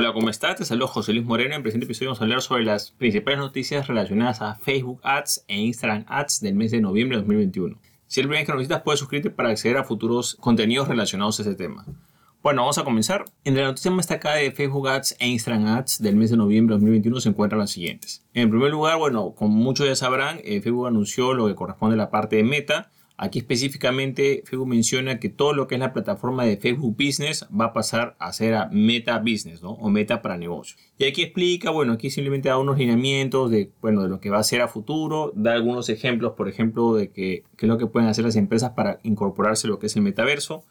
Hola, ¿cómo estás? Te saludo José Luis Moreno. En el presente episodio vamos a hablar sobre las principales noticias relacionadas a Facebook Ads e Instagram Ads del mes de noviembre de 2021. Si es el primer que nos visitas, puedes suscribirte para acceder a futuros contenidos relacionados a ese tema. Bueno, vamos a comenzar. Entre la noticia más destacada de Facebook Ads e Instagram Ads del mes de noviembre de 2021 se encuentran las siguientes. En primer lugar, bueno, como muchos ya sabrán, eh, Facebook anunció lo que corresponde a la parte de Meta, Aquí específicamente Facebook menciona que todo lo que es la plataforma de Facebook Business va a pasar a ser a Meta Business, ¿no? O Meta para negocios. Y aquí explica, bueno, aquí simplemente da unos lineamientos de, bueno, de lo que va a ser a futuro, da algunos ejemplos, por ejemplo, de qué es lo que pueden hacer las empresas para incorporarse a lo que es el metaverso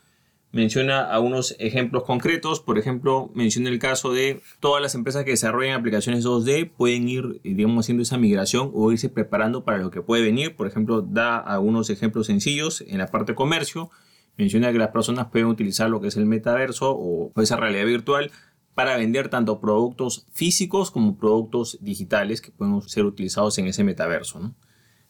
menciona algunos ejemplos concretos. Por ejemplo, menciona el caso de todas las empresas que desarrollan aplicaciones 2D pueden ir, digamos, haciendo esa migración o irse preparando para lo que puede venir. Por ejemplo, da algunos ejemplos sencillos en la parte de comercio. Menciona que las personas pueden utilizar lo que es el metaverso o esa realidad virtual para vender tanto productos físicos como productos digitales que pueden ser utilizados en ese metaverso. ¿no?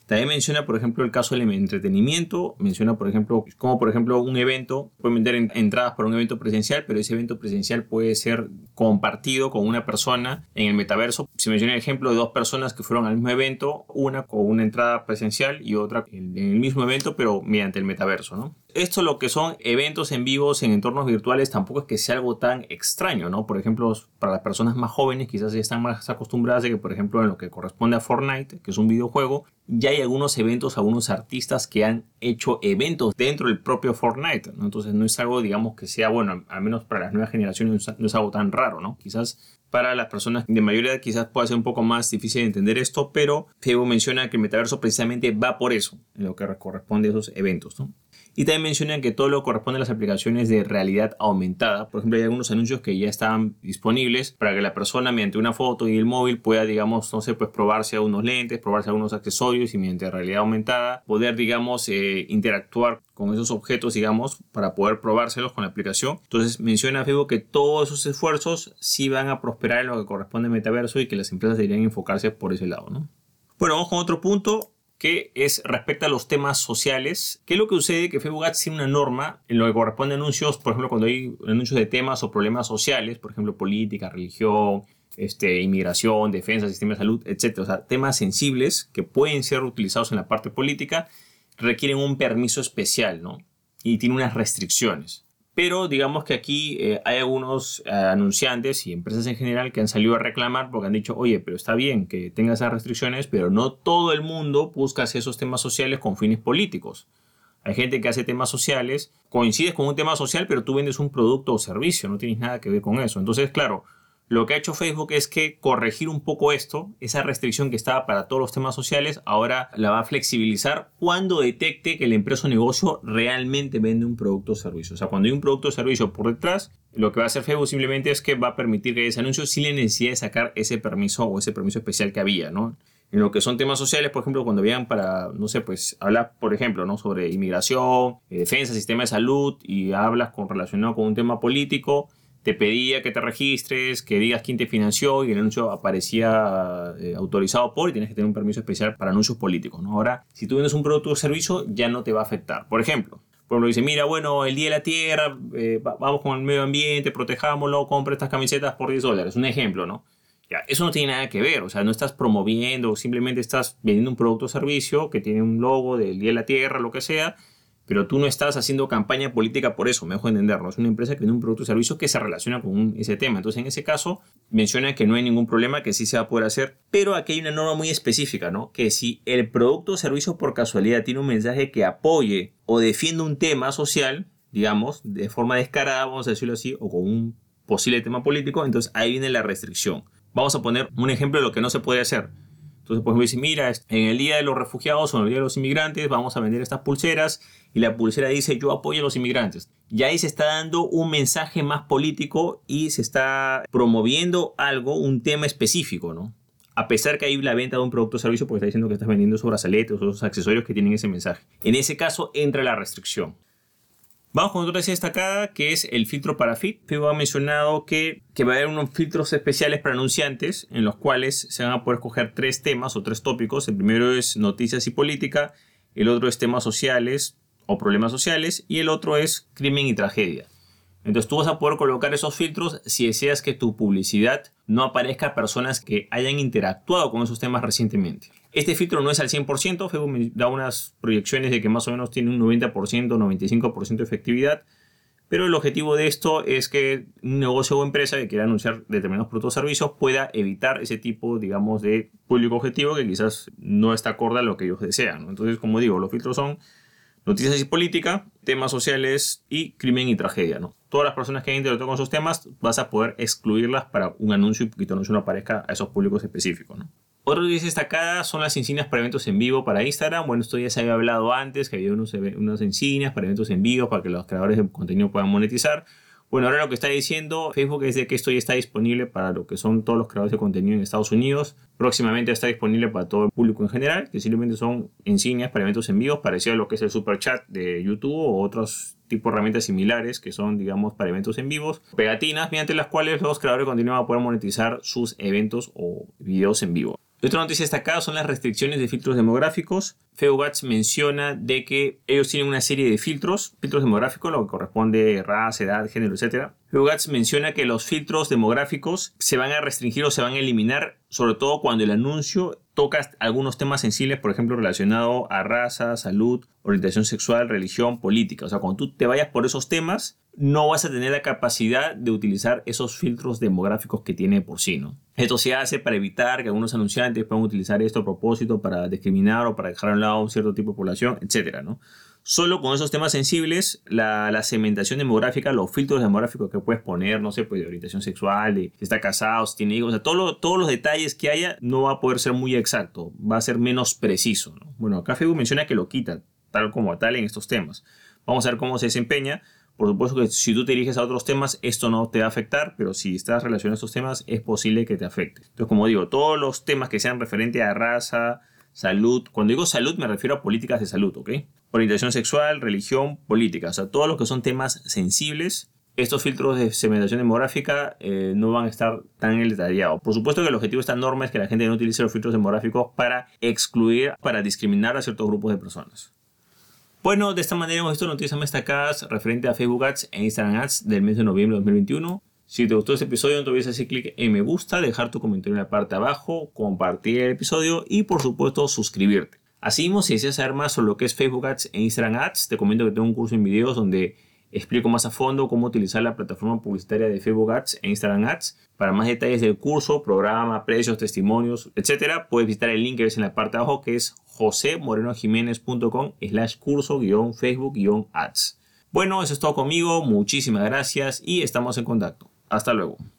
También menciona, por ejemplo, el caso del entretenimiento. Menciona, por ejemplo, como por ejemplo un evento, puede vender entradas para un evento presencial, pero ese evento presencial puede ser compartido con una persona en el metaverso. Se menciona el ejemplo de dos personas que fueron al mismo evento, una con una entrada presencial y otra en el mismo evento, pero mediante el metaverso, ¿no? Esto lo que son eventos en vivos en entornos virtuales tampoco es que sea algo tan extraño, ¿no? Por ejemplo, para las personas más jóvenes quizás ya están más acostumbradas a que, por ejemplo, en lo que corresponde a Fortnite, que es un videojuego, ya hay algunos eventos, algunos artistas que han hecho eventos dentro del propio Fortnite, ¿no? Entonces no es algo, digamos, que sea, bueno, al menos para las nuevas generaciones no es algo tan raro, ¿no? Quizás para las personas de mayor edad quizás pueda ser un poco más difícil de entender esto, pero Facebook menciona que el metaverso precisamente va por eso, en lo que corresponde a esos eventos, ¿no? Y también mencionan que todo lo corresponde a las aplicaciones de realidad aumentada. Por ejemplo, hay algunos anuncios que ya están disponibles para que la persona mediante una foto y el móvil pueda, digamos, no sé, pues probarse unos lentes, probarse algunos accesorios y mediante realidad aumentada poder, digamos, eh, interactuar con esos objetos, digamos, para poder probárselos con la aplicación. Entonces menciona Facebook que todos esos esfuerzos sí van a prosperar en lo que corresponde al metaverso y que las empresas deberían enfocarse por ese lado, ¿no? Bueno, vamos con otro punto que es respecto a los temas sociales. ¿Qué es lo que sucede? Que Facebook tiene una norma en lo que corresponde a anuncios, por ejemplo, cuando hay anuncios de temas o problemas sociales, por ejemplo, política, religión, este, inmigración, defensa, sistema de salud, etc. O sea, temas sensibles que pueden ser utilizados en la parte política, requieren un permiso especial, ¿no? Y tiene unas restricciones. Pero digamos que aquí eh, hay algunos eh, anunciantes y empresas en general que han salido a reclamar porque han dicho, oye, pero está bien que tenga esas restricciones, pero no todo el mundo busca hacer esos temas sociales con fines políticos. Hay gente que hace temas sociales, coincides con un tema social, pero tú vendes un producto o servicio, no tienes nada que ver con eso. Entonces, claro, lo que ha hecho Facebook es que corregir un poco esto, esa restricción que estaba para todos los temas sociales, ahora la va a flexibilizar cuando detecte que la empresa o negocio realmente vende un producto o servicio. O sea, cuando hay un producto o servicio por detrás, lo que va a hacer Facebook simplemente es que va a permitir que ese anuncio sin la necesidad de sacar ese permiso o ese permiso especial que había, ¿no? En lo que son temas sociales, por ejemplo, cuando vean para, no sé, pues hablar, por ejemplo, ¿no? sobre inmigración, eh, defensa, sistema de salud y hablas con, relacionado con un tema político, te pedía que te registres, que digas quién te financió y el anuncio aparecía eh, autorizado por y tienes que tener un permiso especial para anuncios políticos. ¿no? Ahora, si tú vendes un producto o servicio, ya no te va a afectar. Por ejemplo, por ejemplo, dice, mira, bueno, el Día de la Tierra, eh, vamos con el medio ambiente, protejámoslo, compra estas camisetas por 10 dólares. Un ejemplo, ¿no? Ya, eso no tiene nada que ver, o sea, no estás promoviendo, simplemente estás vendiendo un producto o servicio que tiene un logo del Día de la Tierra, lo que sea, pero tú no estás haciendo campaña política por eso, mejor entenderlo. Es una empresa que tiene un producto o servicio que se relaciona con ese tema. Entonces, en ese caso, menciona que no hay ningún problema, que sí se va a poder hacer, pero aquí hay una norma muy específica, ¿no? Que si el producto o servicio por casualidad tiene un mensaje que apoye o defiende un tema social, digamos, de forma descarada, vamos a decirlo así, o con un posible tema político, entonces ahí viene la restricción. Vamos a poner un ejemplo de lo que no se puede hacer. Entonces, pues me dice, mira, en el Día de los Refugiados o en el Día de los Inmigrantes vamos a vender estas pulseras y la pulsera dice yo apoyo a los inmigrantes. Y ahí se está dando un mensaje más político y se está promoviendo algo, un tema específico, ¿no? A pesar que hay la venta de un producto o servicio, porque está diciendo que estás vendiendo esos brazaletes o esos accesorios que tienen ese mensaje. En ese caso entra la restricción. Vamos con otra destacada que es el filtro para Fit. Facebook ha mencionado que, que va a haber unos filtros especiales para anunciantes en los cuales se van a poder escoger tres temas o tres tópicos. El primero es noticias y política, el otro es temas sociales o problemas sociales y el otro es crimen y tragedia. Entonces tú vas a poder colocar esos filtros si deseas que tu publicidad no aparezca a personas que hayan interactuado con esos temas recientemente. Este filtro no es al 100%, Facebook me da unas proyecciones de que más o menos tiene un 90%, 95% de efectividad, pero el objetivo de esto es que un negocio o empresa que quiera anunciar determinados productos o servicios pueda evitar ese tipo, digamos, de público objetivo que quizás no está acorde a lo que ellos desean. Entonces, como digo, los filtros son noticias y política, temas sociales y crimen y tragedia. ¿no? Todas las personas que hayan con esos temas vas a poder excluirlas para un anuncio y que tu anuncio no aparezca a esos públicos específicos. ¿no? Otra noticia destacada son las insignias para eventos en vivo para Instagram. Bueno, esto ya se había hablado antes, que había unos, unas insignias para eventos en vivo para que los creadores de contenido puedan monetizar. Bueno, ahora lo que está diciendo Facebook es de que esto ya está disponible para lo que son todos los creadores de contenido en Estados Unidos. Próximamente está disponible para todo el público en general, que simplemente son insignias para eventos en vivo, parecido a lo que es el Super Chat de YouTube o otros tipos de herramientas similares que son, digamos, para eventos en vivos. Pegatinas mediante las cuales los creadores de contenido van a poder monetizar sus eventos o videos en vivo. Otra noticia destacada son las restricciones de filtros demográficos. Feugats menciona de que ellos tienen una serie de filtros, filtros demográficos, lo que corresponde a raza, edad, género, etc. Feugats menciona que los filtros demográficos se van a restringir o se van a eliminar, sobre todo cuando el anuncio toca algunos temas sensibles, por ejemplo, relacionados a raza, salud, orientación sexual, religión, política. O sea, cuando tú te vayas por esos temas, no vas a tener la capacidad de utilizar esos filtros demográficos que tiene por sí, ¿no? Esto se hace para evitar que algunos anunciantes puedan utilizar esto a propósito para discriminar o para dejar a un lado un cierto tipo de población, etcétera, ¿no? Solo con esos temas sensibles, la, la, segmentación demográfica, los filtros demográficos que puedes poner, no sé, pues de orientación sexual, de si está casado, si tiene hijos, o sea, todos los detalles que haya no va a poder ser muy exacto, va a ser menos preciso, ¿no? Bueno, acá Facebook menciona que lo quita, tal como tal en estos temas. Vamos a ver cómo se desempeña. Por supuesto que si tú te diriges a otros temas, esto no te va a afectar, pero si estás relacionado a estos temas, es posible que te afecte. Entonces, como digo, todos los temas que sean referentes a raza, salud, cuando digo salud me refiero a políticas de salud, ¿ok? Orientación sexual, religión, política, o sea, todos los que son temas sensibles, estos filtros de segmentación demográfica eh, no van a estar tan en el detallado. Por supuesto que el objetivo de esta norma es que la gente no utilice los filtros demográficos para excluir, para discriminar a ciertos grupos de personas. Bueno, de esta manera hemos visto noticias destacadas referente a Facebook Ads e Instagram Ads del mes de noviembre de 2021. Si te gustó este episodio, no te olvides hacer clic en me gusta, dejar tu comentario en la parte de abajo, compartir el episodio y por supuesto suscribirte. Así si deseas saber más sobre lo que es Facebook Ads e Instagram Ads, te comento que tengo un curso en videos donde explico más a fondo cómo utilizar la plataforma publicitaria de Facebook Ads e Instagram Ads. Para más detalles del curso, programa, precios, testimonios, etc., puedes visitar el link que ves en la parte de abajo que es josemorenojiménez.com slash curso guion Facebook guion ads. Bueno, eso es todo conmigo, muchísimas gracias y estamos en contacto. Hasta luego.